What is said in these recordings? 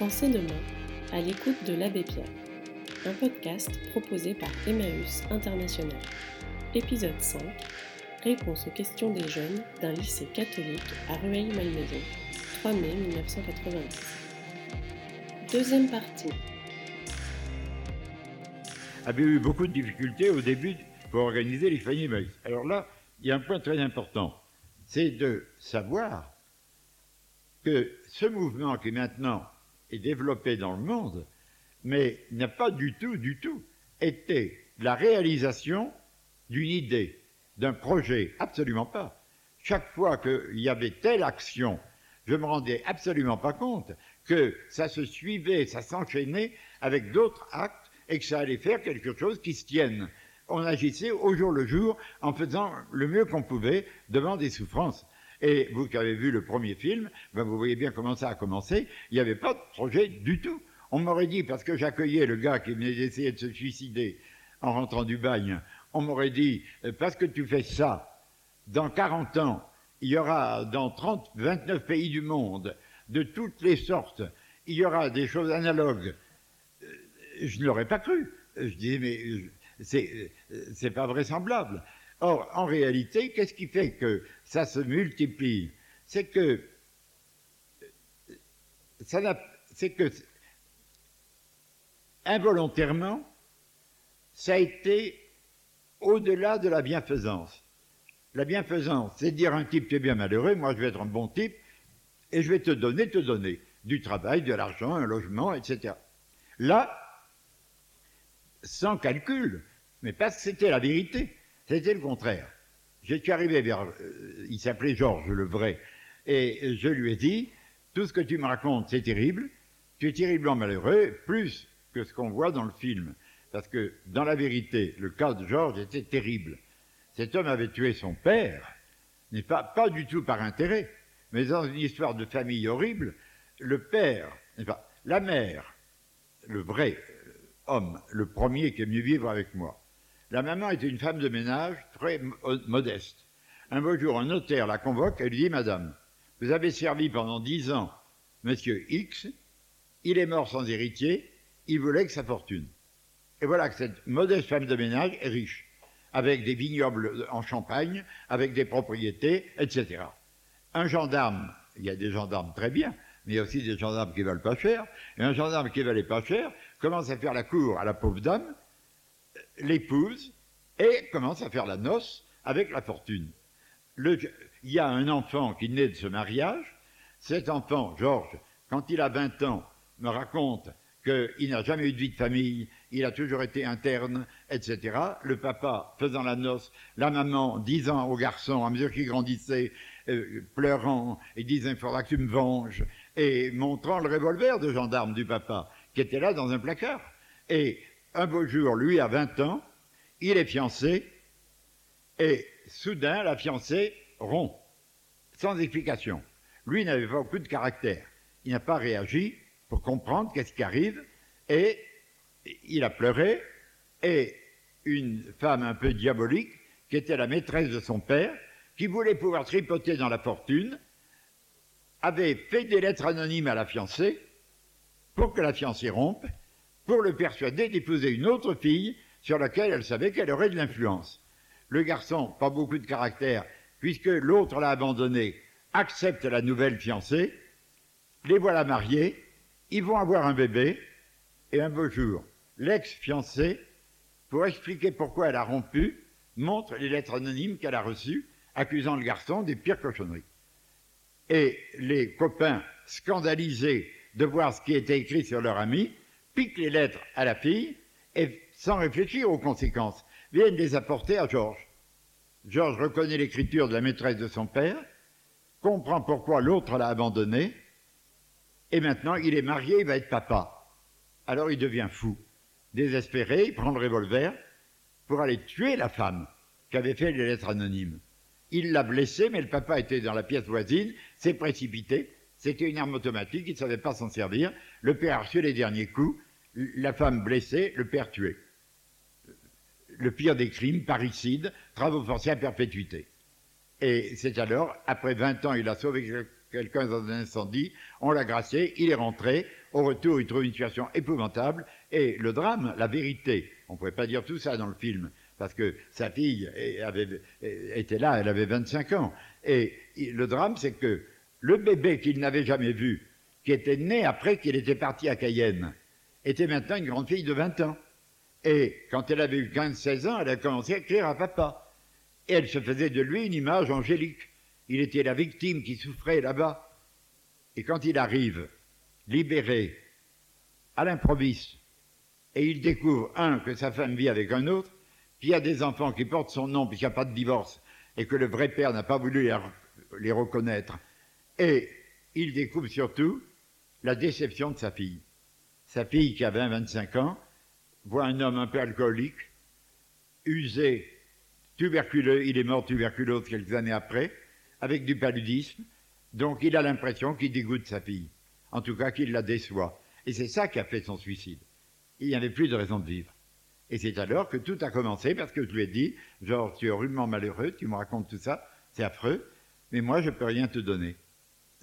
Pensez demain à l'écoute de l'Abbé Pierre, un podcast proposé par Emmaüs International. Épisode 5 Réponse aux questions des jeunes d'un lycée catholique à Rueil-Malmaison, 3 mai 1990. Deuxième partie. avait eu beaucoup de difficultés au début pour organiser les familles Emmaüs. Alors là, il y a un point très important, c'est de savoir que ce mouvement qui maintenant est développé dans le monde, mais n'a pas du tout, du tout été la réalisation d'une idée, d'un projet, absolument pas. Chaque fois qu'il y avait telle action, je me rendais absolument pas compte que ça se suivait, ça s'enchaînait avec d'autres actes et que ça allait faire quelque chose qui se tienne. On agissait au jour le jour en faisant le mieux qu'on pouvait devant des souffrances. Et vous qui avez vu le premier film, ben vous voyez bien comment ça a commencé. Il n'y avait pas de projet du tout. On m'aurait dit, parce que j'accueillais le gars qui venait d'essayer de se suicider en rentrant du bagne, on m'aurait dit, euh, parce que tu fais ça, dans 40 ans, il y aura dans 30, 29 pays du monde, de toutes les sortes, il y aura des choses analogues. Euh, je ne l'aurais pas cru. Je disais, mais euh, c'est, c'est pas vraisemblable. Or, en réalité, qu'est-ce qui fait que ça se multiplie? C'est que ça c'est que involontairement, ça a été au-delà de la bienfaisance. La bienfaisance, c'est dire un type, tu es bien malheureux, moi je vais être un bon type, et je vais te donner, te donner du travail, de l'argent, un logement, etc. Là, sans calcul, mais parce que c'était la vérité. C'était le contraire. J'étais arrivé vers. Euh, il s'appelait Georges, le vrai. Et je lui ai dit Tout ce que tu me racontes, c'est terrible. Tu es terriblement malheureux, plus que ce qu'on voit dans le film. Parce que, dans la vérité, le cas de Georges était terrible. Cet homme avait tué son père, n'est pas, du tout par intérêt, mais dans une histoire de famille horrible, le père, pas, la mère, le vrai euh, homme, le premier qui est venu vivre avec moi, la maman était une femme de ménage très modeste. Un beau jour, un notaire la convoque et lui dit Madame, vous avez servi pendant dix ans Monsieur X, il est mort sans héritier, il voulait que sa fortune. Et voilà que cette modeste femme de ménage est riche, avec des vignobles en Champagne, avec des propriétés, etc. Un gendarme, il y a des gendarmes très bien, mais il y a aussi des gendarmes qui valent pas cher, et un gendarme qui valait pas cher commence à faire la cour à la pauvre dame, l'épouse et commence à faire la noce avec la fortune. il y a un enfant qui naît de ce mariage. Cet enfant, Georges, quand il a 20 ans, me raconte qu'il n'a jamais eu de vie de famille, il a toujours été interne, etc. Le papa faisant la noce, la maman disant au garçon, à mesure qu'il grandissait, euh, pleurant, et disant il faudra que tu me venges, et montrant le revolver de gendarme du papa, qui était là dans un placard. Et un beau jour, lui a 20 ans, il est fiancé, et soudain, la fiancée rompt, sans explication. Lui n'avait pas beaucoup de caractère. Il n'a pas réagi pour comprendre qu'est-ce qui arrive, et il a pleuré, et une femme un peu diabolique, qui était la maîtresse de son père, qui voulait pouvoir tripoter dans la fortune, avait fait des lettres anonymes à la fiancée pour que la fiancée rompe, pour le persuader d'épouser une autre fille sur laquelle elle savait qu'elle aurait de l'influence. Le garçon, pas beaucoup de caractère, puisque l'autre l'a abandonné, accepte la nouvelle fiancée, les voilà mariés, ils vont avoir un bébé, et un beau jour, l'ex-fiancée, pour expliquer pourquoi elle a rompu, montre les lettres anonymes qu'elle a reçues, accusant le garçon des pires cochonneries. Et les copains, scandalisés de voir ce qui était écrit sur leur ami, piquent les lettres à la fille et, sans réfléchir aux conséquences, viennent les apporter à Georges. Georges reconnaît l'écriture de la maîtresse de son père, comprend pourquoi l'autre l'a abandonné, et maintenant il est marié, il va être papa. Alors il devient fou. Désespéré, il prend le revolver pour aller tuer la femme qui avait fait les lettres anonymes. Il l'a blessée, mais le papa était dans la pièce voisine, s'est précipité, c'était une arme automatique, il ne savait pas s'en servir. Le père a reçu les derniers coups, la femme blessée, le père tué. Le pire des crimes, parricide, travaux forcés à perpétuité. Et c'est alors, après 20 ans, il a sauvé quelqu'un dans un incendie, on l'a gracié, il est rentré, au retour il trouve une situation épouvantable, et le drame, la vérité, on ne pouvait pas dire tout ça dans le film, parce que sa fille était là, elle avait 25 ans, et le drame c'est que le bébé qu'il n'avait jamais vu, qui était né après qu'il était parti à Cayenne, était maintenant une grande fille de 20 ans. Et quand elle avait eu 15-16 ans, elle a commencé à écrire à papa. Et elle se faisait de lui une image angélique. Il était la victime qui souffrait là-bas. Et quand il arrive, libéré, à l'improviste, et il découvre, un, que sa femme vit avec un autre, qu'il y a des enfants qui portent son nom puisqu'il n'y a pas de divorce, et que le vrai père n'a pas voulu les reconnaître, et il découvre surtout la déception de sa fille. Sa fille, qui a 20-25 ans, voit un homme un peu alcoolique, usé, tuberculeux, il est mort tuberculose quelques années après, avec du paludisme, donc il a l'impression qu'il dégoûte sa fille, en tout cas qu'il la déçoit. Et c'est ça qui a fait son suicide. Il n'y avait plus de raison de vivre. Et c'est alors que tout a commencé parce que je lui ai dit, genre, tu es rudement malheureux, tu me racontes tout ça, c'est affreux, mais moi je ne peux rien te donner.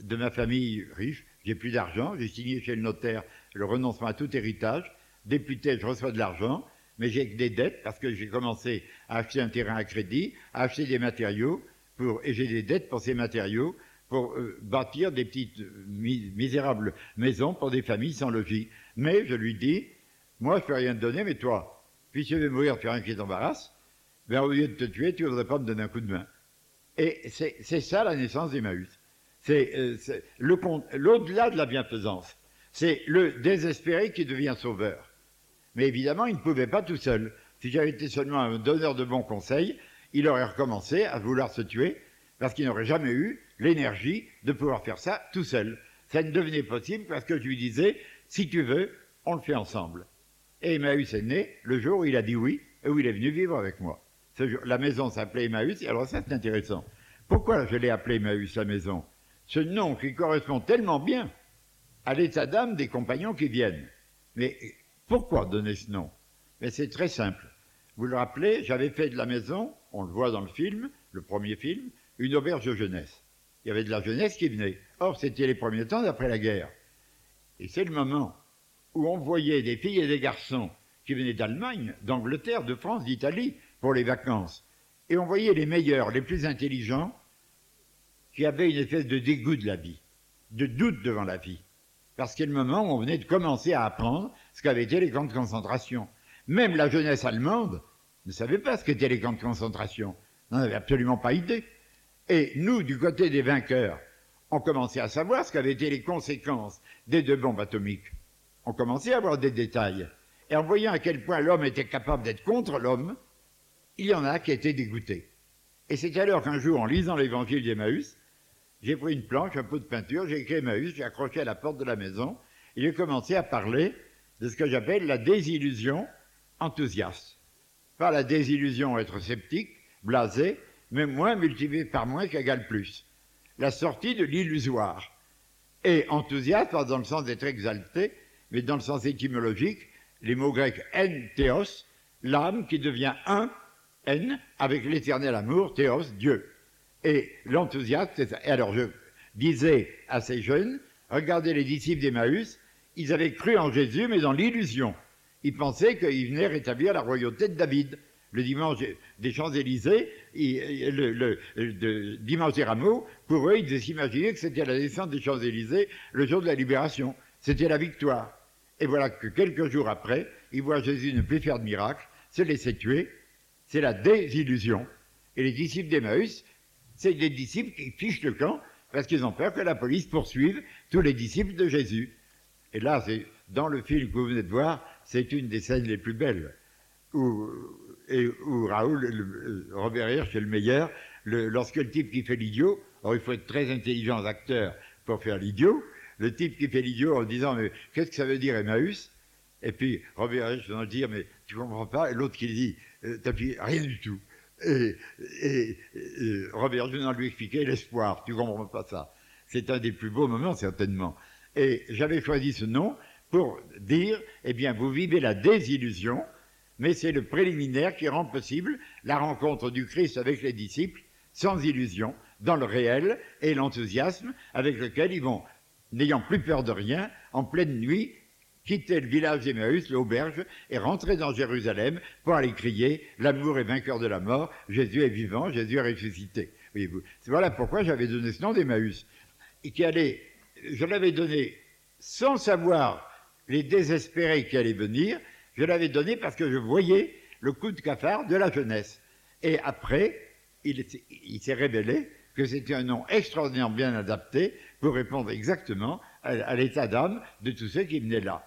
De ma famille riche, j'ai plus d'argent, j'ai signé chez le notaire le renoncement à tout héritage, député, je reçois de l'argent, mais j'ai des dettes parce que j'ai commencé à acheter un terrain à crédit, à acheter des matériaux, pour, et j'ai des dettes pour ces matériaux, pour euh, bâtir des petites misérables maisons pour des familles sans logis. Mais je lui dis, moi je peux rien te donner, mais toi, puisque je vais mourir, tu as rien qui t'embarrasse, ben, au lieu de te tuer, tu voudrais pas me donner un coup de main. Et c'est ça la naissance d'Emmaüs. C'est euh, l'au-delà de la bienfaisance. C'est le désespéré qui devient sauveur. Mais évidemment, il ne pouvait pas tout seul. Si j'avais été seulement un donneur de bons conseils, il aurait recommencé à vouloir se tuer parce qu'il n'aurait jamais eu l'énergie de pouvoir faire ça tout seul. Ça ne devenait possible parce que je lui disais, si tu veux, on le fait ensemble. Et Emmaüs est né le jour où il a dit oui et où il est venu vivre avec moi. la maison s'appelait Emmaüs, et alors ça c'est intéressant. Pourquoi je l'ai appelé Emmaüs, la maison? Ce nom qui correspond tellement bien à l'état d'âme des compagnons qui viennent. Mais pourquoi donner ce nom? Mais c'est très simple. Vous le rappelez, j'avais fait de la maison, on le voit dans le film, le premier film, une auberge de jeunesse. Il y avait de la jeunesse qui venait. Or, c'était les premiers temps d'après la guerre. Et c'est le moment où on voyait des filles et des garçons qui venaient d'Allemagne, d'Angleterre, de France, d'Italie pour les vacances. Et on voyait les meilleurs, les plus intelligents, qui avaient une espèce de dégoût de la vie, de doute devant la vie. Parce que le moment où on venait de commencer à apprendre ce qu'avaient été les camps de concentration. Même la jeunesse allemande ne savait pas ce qu'étaient les camps de concentration. N'en avait absolument pas idée. Et nous, du côté des vainqueurs, on commençait à savoir ce qu'avaient été les conséquences des deux bombes atomiques. On commençait à avoir des détails. Et en voyant à quel point l'homme était capable d'être contre l'homme, il y en a qui étaient dégoûtés. Et c'est alors qu'un jour, en lisant l'évangile d'Emmaüs, j'ai pris une planche, un pot de peinture, j'ai écrit Emmaüs, j'ai accroché à la porte de la maison, et j'ai commencé à parler de ce que j'appelle la désillusion enthousiaste. Pas la désillusion être sceptique, blasé, mais moins multiplié par moins qu'égale plus. La sortie de l'illusoire. Et enthousiaste, pas dans le sens d'être exalté, mais dans le sens étymologique, les mots grecs en, théos, l'âme qui devient un, en, avec l'éternel amour, théos, Dieu. Et l'enthousiasme, c'est ça. Et alors je disais à ces jeunes, regardez les disciples d'Emmaüs, ils avaient cru en Jésus, mais dans l'illusion. Ils pensaient qu'il venait rétablir la royauté de David. Le dimanche des Champs-Élysées, le, dimanche des rameaux, pour eux, ils s'imaginaient que c'était la descente des Champs-Élysées le jour de la libération. C'était la victoire. Et voilà que quelques jours après, ils voient Jésus ne plus faire de miracle, se laisser tuer. C'est la désillusion. Et les disciples d'Emmaüs c'est des disciples qui fichent le camp parce qu'ils ont peur que la police poursuive tous les disciples de Jésus. Et là, c'est dans le film que vous venez de voir, c'est une des scènes les plus belles où, et, où Raoul, Robert Hirsch est le meilleur. lorsque le type qui fait l'idiot, alors il faut être très intelligent acteur pour faire l'idiot, le type qui fait l'idiot en disant mais qu'est-ce que ça veut dire Emmaüs? Et puis Robert Hirsch va dire mais tu comprends pas, et l'autre qui dit euh, t'as rien du tout. Et, et, Robert Dunant lui expliquait l'espoir. Tu comprends pas ça. C'est un des plus beaux moments, certainement. Et j'avais choisi ce nom pour dire, eh bien, vous vivez la désillusion, mais c'est le préliminaire qui rend possible la rencontre du Christ avec les disciples. sans illusion, dans le réel et l'enthousiasme avec lequel ils vont, n'ayant plus peur de rien, en pleine nuit, quitter le village d'Emmaüs, l'auberge, et rentrer dans Jérusalem pour aller crier L'amour est vainqueur de la mort, Jésus est vivant, Jésus est ressuscité. Voyez-vous. Voilà pourquoi j'avais donné ce nom d'Emmaüs. Et qui allait, je l'avais donné sans savoir les désespérés qui allaient venir, je l'avais donné parce que je voyais le coup de cafard de la jeunesse. Et après, il, s'est révélé que c'était un nom extraordinairement bien adapté pour répondre exactement à, l'état d'âme de tous ceux qui venaient là.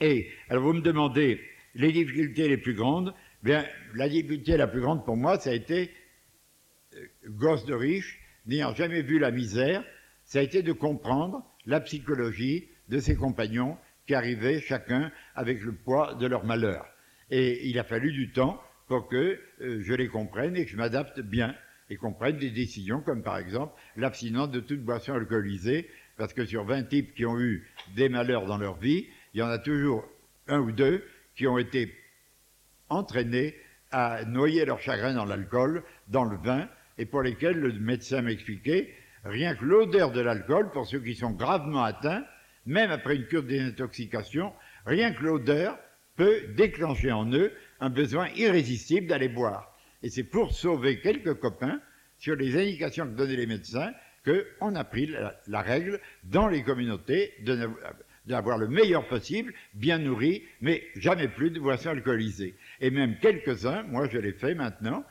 Et alors vous me demandez les difficultés les plus grandes. Bien, la difficulté la plus grande pour moi, ça a été euh, gosse de riche, n'ayant jamais vu la misère, ça a été de comprendre la psychologie de ses compagnons qui arrivaient chacun avec le poids de leur malheur. Et il a fallu du temps pour que euh, je les comprenne et que je m'adapte bien et qu'on prenne des décisions comme par exemple l'abstinence de toute boisson alcoolisée, parce que sur 20 types qui ont eu des malheurs dans leur vie, il y en a toujours un ou deux qui ont été entraînés à noyer leur chagrin dans l'alcool, dans le vin, et pour lesquels le médecin m'expliquait, rien que l'odeur de l'alcool, pour ceux qui sont gravement atteints, même après une cure de désintoxication, rien que l'odeur peut déclencher en eux un besoin irrésistible d'aller boire. Et c'est pour sauver quelques copains, sur les indications que donnaient les médecins, qu'on a pris la, règle dans les communautés d'avoir le meilleur possible, bien nourri, mais jamais plus de boissons alcoolisées. Et même quelques-uns, moi je l'ai fait maintenant,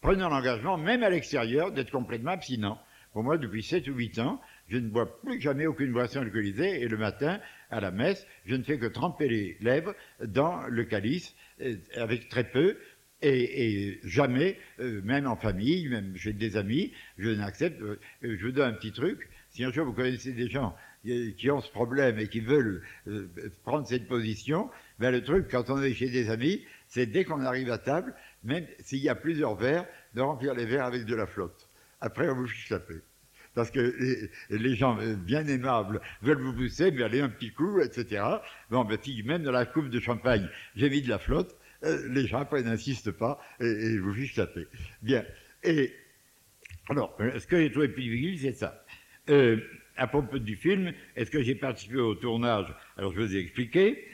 prenant l'engagement, même à l'extérieur, d'être complètement abstinent. Pour moi, depuis 7 ou 8 ans, je ne bois plus jamais aucune boisson alcoolisée et le matin, à la messe, je ne fais que tremper les lèvres dans le calice euh, avec très peu et, jamais, euh, même en famille, même chez des amis, je n'accepte. Euh, je vous donne un petit truc. Si un jour vous connaissez des gens qui ont ce problème et qui veulent prendre cette position, ben le truc, quand on est chez des amis, c'est dès qu'on arrive à table, même s'il y a plusieurs verres, de remplir les verres avec de la flotte. Après, on vous fiche la paix parce que les, gens euh, bien aimables veulent vous pousser, mais allez un petit coup, etc. Bon, ben, si même dans la coupe de champagne, j'ai mis de la flotte, euh, les gens après n'insistent pas et, vous fichent la. Bien. Et alors, euh, ce que j'ai trouvé plus c'est ça? à propos du film, est-ce que j'ai participé au tournage? Alors, je vous ai expliqué.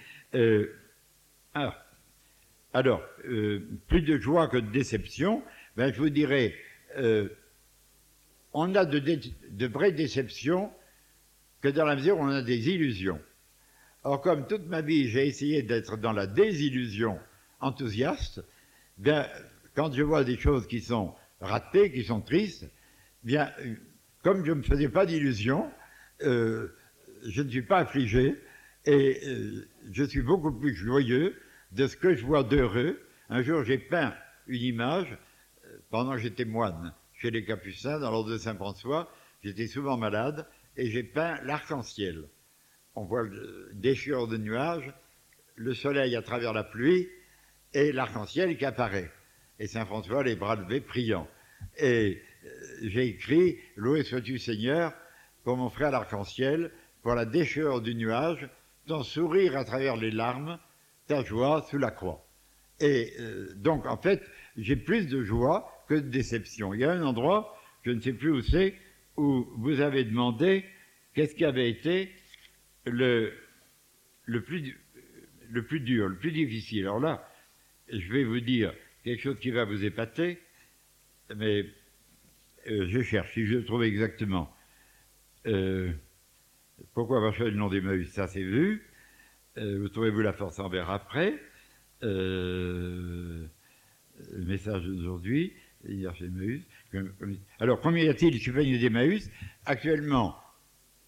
alors, alors plus de joie que de déception, ben, je vous dirais on a de, vraies déceptions que dans la mesure où on a des illusions. Or, comme toute ma vie, j'ai essayé d'être dans la désillusion enthousiaste, bien, quand je vois des choses qui sont ratées, qui sont tristes, bien, comme je ne me faisais pas d'illusions, euh, je ne suis pas affligé et euh, je suis beaucoup plus joyeux de ce que je vois d'heureux. Un jour, j'ai peint une image euh, pendant que j'étais moine chez les Capucins, dans l'ordre de Saint-François. J'étais souvent malade et j'ai peint l'arc-en-ciel. On voit le déchirure de nuages, le soleil à travers la pluie et l'arc-en-ciel qui apparaît. Et Saint-François, les bras levés, priant. Et euh, j'ai écrit Loué sois-tu Seigneur pour mon frère l'arc-en-ciel, pour la déchirure du nuage, ton sourire à travers les larmes, ta joie sous la croix. Et euh, donc, en fait, j'ai plus de joie que de déception. Il y a un endroit, je ne sais plus où c'est, où vous avez demandé qu'est-ce qui avait été le, le, plus, le plus dur, le plus difficile. Alors là, je vais vous dire quelque chose qui va vous épater, mais euh, je cherche, si je trouve exactement. Euh, pourquoi avoir choisi le nom d'Emmaüs? Ça, c'est vu. Euh, vous trouvez-vous la force en verre après Le message d'aujourd'hui. Alors, combien y a-t-il chez d'Emmaüs? Actuellement,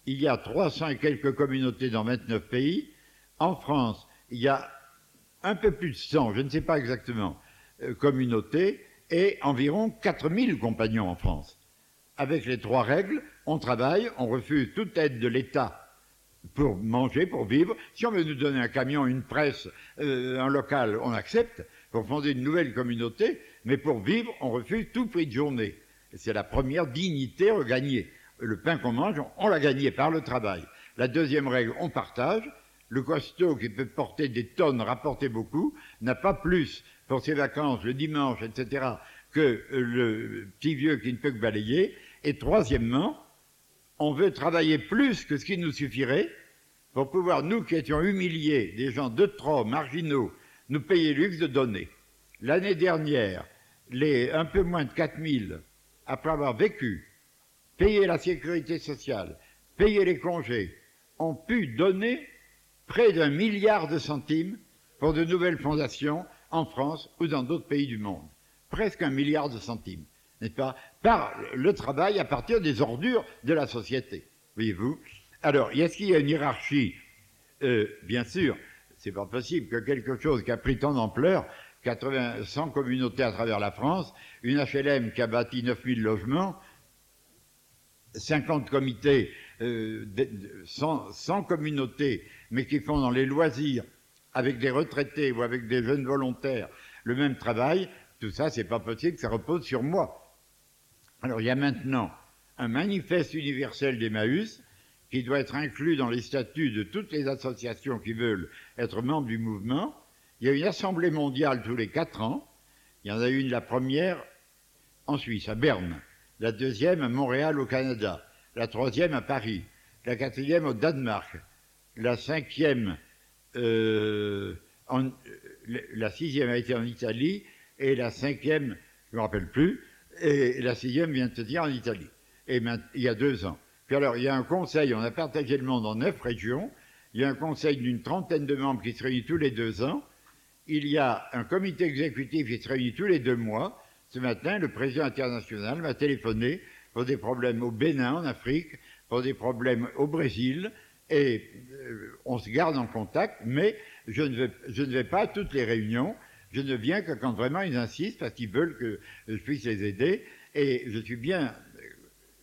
il y a 300 et quelques communautés dans 29 pays. En France, il y a un peu plus de 100, je ne sais pas exactement, euh, communautés et environ 4000 compagnons en France. Avec les trois règles, on travaille, on refuse toute aide de l'État pour manger, pour vivre. Si on veut nous donner un camion, une presse, euh, un local, on accepte pour fonder une nouvelle communauté, mais pour vivre, on refuse tout prix de journée. C'est la première dignité regagnée. Le pain qu'on mange, on l'a gagné par le travail. La deuxième règle, on partage. Le costaud qui peut porter des tonnes, rapporter beaucoup, n'a pas plus pour ses vacances le dimanche, etc., que le petit vieux qui ne peut que balayer. Et troisièmement, on veut travailler plus que ce qui nous suffirait pour pouvoir, nous qui étions humiliés, des gens de trop marginaux, nous payer le luxe de donner. L'année dernière, les un peu moins de 4000, après avoir vécu, payé la sécurité sociale, payé les congés, ont pu donner près d'un milliard de centimes pour de nouvelles fondations en France ou dans d'autres pays du monde. Presque un milliard de centimes, n'est-ce pas Par le travail à partir des ordures de la société, voyez-vous? Alors, est-ce qu'il y a une hiérarchie? Euh, Bien sûr, c'est pas possible que quelque chose qui a pris tant d'ampleur, 80, 100 communautés à travers la France, une HLM qui a bâti 9000 logements, 50 comités, euh, 100, 100 communautés, mais qui font dans les loisirs, avec des retraités ou avec des jeunes volontaires, le même travail, tout ça, c'est pas possible, ça repose sur moi. Alors il y a maintenant un manifeste universel d'Emmaüs qui doit être inclus dans les statuts de toutes les associations qui veulent être membres du mouvement. Il y a une assemblée mondiale tous les quatre ans. Il y en a une la première en Suisse, à Berne, la deuxième à Montréal au Canada, la troisième à Paris, la quatrième au Danemark, la cinquième, euh, en, la sixième a été en Italie et la cinquième, je ne me rappelle plus, et la sixième vient de se dire en Italie, et il y a deux ans. Puis alors, il y a un conseil, on a partagé le monde en neuf régions, il y a un conseil d'une trentaine de membres qui se réunit tous les deux ans, il y a un comité exécutif qui se réunit tous les deux mois. Ce matin, le président international m'a téléphoné pour des problèmes au Bénin, en Afrique, pour des problèmes au Brésil, et euh, on se garde en contact, mais je ne, vais, pas à toutes les réunions, je ne viens que quand vraiment ils insistent, parce qu'ils veulent que je puisse les aider, et je suis bien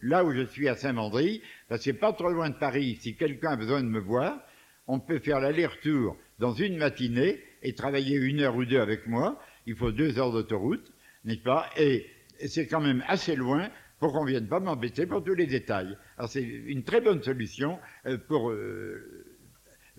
là où je suis à Saint-Mandry, parce que c'est pas trop loin de Paris, si quelqu'un a besoin de me voir, on peut faire l'aller-retour dans une matinée et travailler une heure ou deux avec moi, il faut deux heures d'autoroute, n'est-ce pas? Et c'est quand même assez loin pour qu'on vienne pas m'embêter pour tous les détails. Alors c'est une très bonne solution euh, pour euh,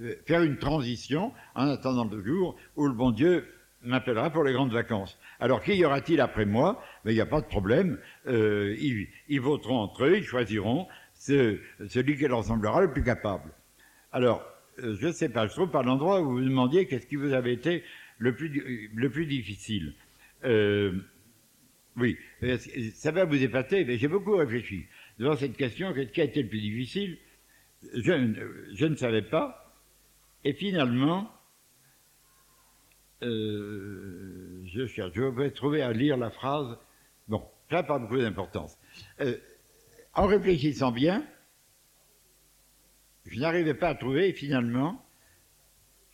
euh, faire une transition en attendant le jour où le bon Dieu m'appellera pour les grandes vacances. Alors qui y aura-t-il après moi? Mais il n'y a pas de problème. Ils, voteront entre eux, ils choisiront ce, celui qui leur semblera le plus capable. Alors, je ne sais pas, je trouve par l'endroit où vous vous demandiez qu'est-ce qui vous avait été le plus, le plus difficile. Oui, euh, ça va vous épater, mais j'ai beaucoup réfléchi. Devant cette question, qui a été le plus difficile? Je, je, ne savais pas. Et finalement, euh, je cherche, je vais trouver à lire la phrase. Bon, ça n'a pas beaucoup d'importance. Euh, en réfléchissant bien, je n'arrivais pas à trouver, et finalement,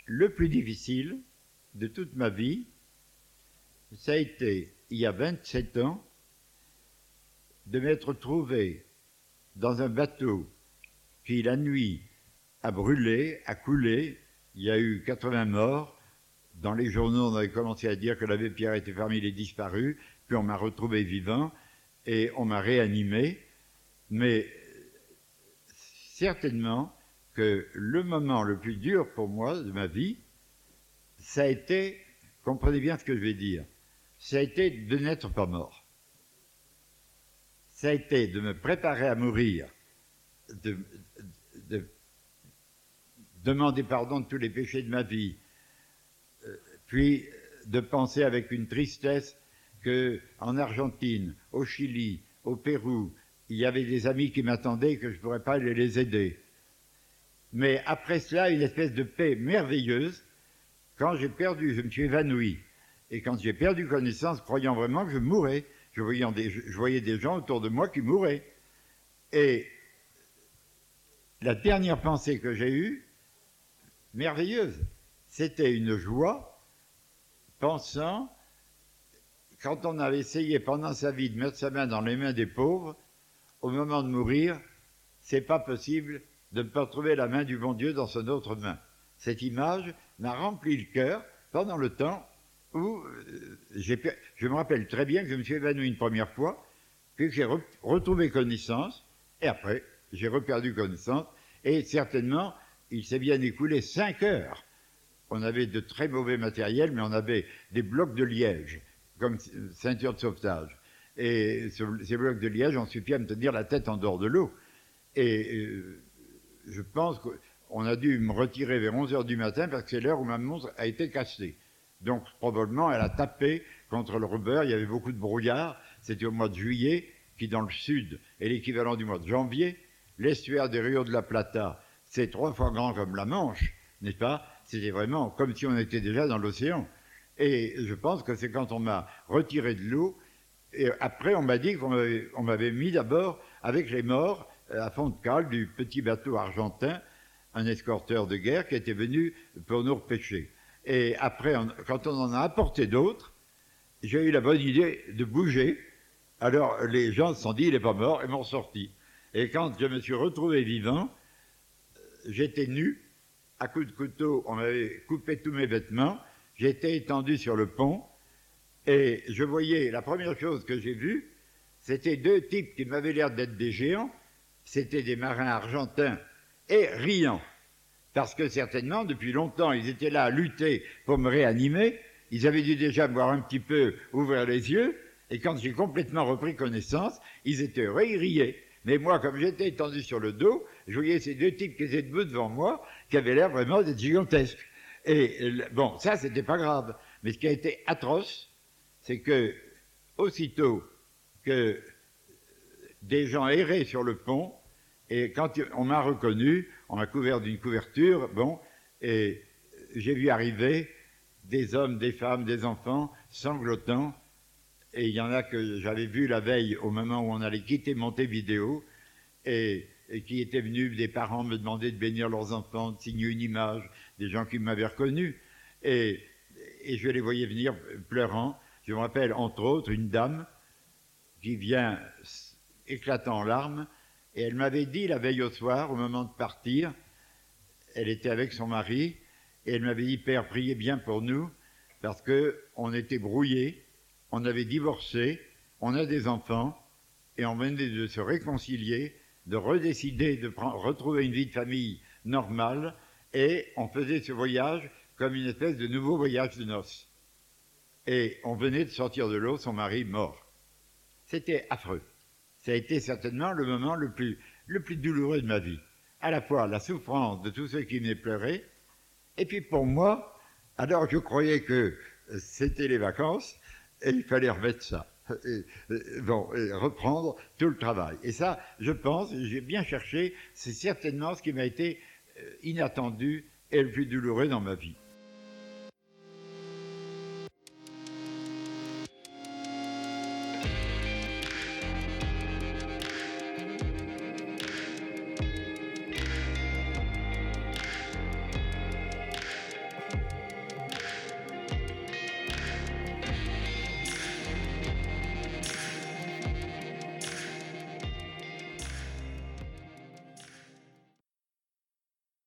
le plus difficile de toute ma vie, ça a été il y a 27 ans, de m'être trouvé dans un bateau qui, la nuit, a brûlé, a coulé. Il y a eu 80 morts. Dans les journaux, on avait commencé à dire que l'abbé Pierre était parmi les disparus. Puis on m'a retrouvé vivant et on m'a réanimé. Mais certainement que le moment le plus dur pour moi de ma vie, ça a été, comprenez bien ce que je vais dire, ça a été de n'être pas mort. Ça a été de me préparer à mourir, de, de demander pardon de tous les péchés de ma vie, euh, puis de penser avec une tristesse que en Argentine, au Chili, au Pérou, il y avait des amis qui m'attendaient et que je ne pourrais pas les aider. Mais après cela, une espèce de paix merveilleuse. Quand j'ai perdu, je me suis évanoui. Et quand j'ai perdu connaissance, croyant vraiment que je mourrais, je voyais, des, je voyais des gens autour de moi qui mouraient. Et la dernière pensée que j'ai eue, merveilleuse, c'était une joie, pensant, quand on avait essayé pendant sa vie de mettre sa main dans les mains des pauvres, au moment de mourir, c'est pas possible de ne pas trouver la main du bon Dieu dans son autre main. Cette image m'a rempli le cœur pendant le temps où euh, je me rappelle très bien que je me suis évanoui une première fois, puis j'ai re retrouvé connaissance, et après, j'ai reperdu connaissance, et certainement, il s'est bien écoulé cinq heures. On avait de très mauvais matériel, mais on avait des blocs de liège, comme ceinture de sauvetage. Et ces blocs de liège ont suffi à me tenir la tête en dehors de l'eau. Et euh, je pense qu'on a dû me retirer vers 11 heures du matin parce que c'est l'heure où ma montre a été cassée. Donc probablement elle a tapé contre le rubber, il y avait beaucoup de brouillard, c'était au mois de juillet, qui dans le sud est l'équivalent du mois de janvier. L'estuaire des Rio de la Plata, c'est trois fois grand comme la Manche, n'est-ce pas? C'était vraiment comme si on était déjà dans l'océan. Et je pense que c'est quand on m'a retiré de l'eau, et après on m'a dit qu'on m'avait mis d'abord avec les morts euh, à fond de cale du petit bateau argentin, un escorteur de guerre qui était venu pour nous repêcher. Et après, quand on en a apporté d'autres, j'ai eu la bonne idée de bouger. Alors les gens se sont dit, il n'est pas mort, et m'ont sorti. Et quand je me suis retrouvé vivant, j'étais nu, à coups de couteau, on m'avait coupé tous mes vêtements, j'étais étendu sur le pont, et je voyais, la première chose que j'ai vue, c'était deux types qui m'avaient l'air d'être des géants, c'était des marins argentins, et riants, parce que certainement, depuis longtemps, ils étaient là à lutter pour me réanimer, ils avaient dû déjà me voir un petit peu ouvrir les yeux, et quand j'ai complètement repris connaissance, ils étaient heureux. Mais moi, comme j'étais étendu sur le dos, je voyais ces deux types qui étaient debout devant moi, qui avaient l'air vraiment d'être gigantesques. Et bon, ça, c'était pas grave. Mais ce qui a été atroce, c'est que, aussitôt que des gens erraient sur le pont, et quand on m'a reconnu, on m'a couvert d'une couverture, bon, et j'ai vu arriver des hommes, des femmes, des enfants, sanglotants, et il y en a que j'avais vu la veille au moment où on allait quitter Montevideo, et, et qui étaient venus, des parents me demander de bénir leurs enfants, de signer une image, des gens qui m'avaient reconnu, et, et je les voyais venir pleurant. Je me rappelle entre autres une dame qui vient éclatant en larmes, et elle m'avait dit la veille au soir, au moment de partir, elle était avec son mari, et elle m'avait dit, Père, priez bien pour nous, parce qu'on était brouillés, on avait divorcé, on a des enfants, et on venait de se réconcilier, de redécider de retrouver une vie de famille normale, et on faisait ce voyage comme une espèce de nouveau voyage de noces. Et on venait de sortir de l'eau, son mari mort. C'était affreux. Ça a été certainement le moment le plus, douloureux de ma vie. À la fois la souffrance de tous ceux qui venaient pleurer, et puis pour moi, alors je croyais que c'était les vacances, il fallait remettre ça. Reprendre tout le travail. Et ça, je pense, j'ai bien cherché, c'est certainement ce qui m'a été euh, inattendu et le plus douloureux dans ma vie.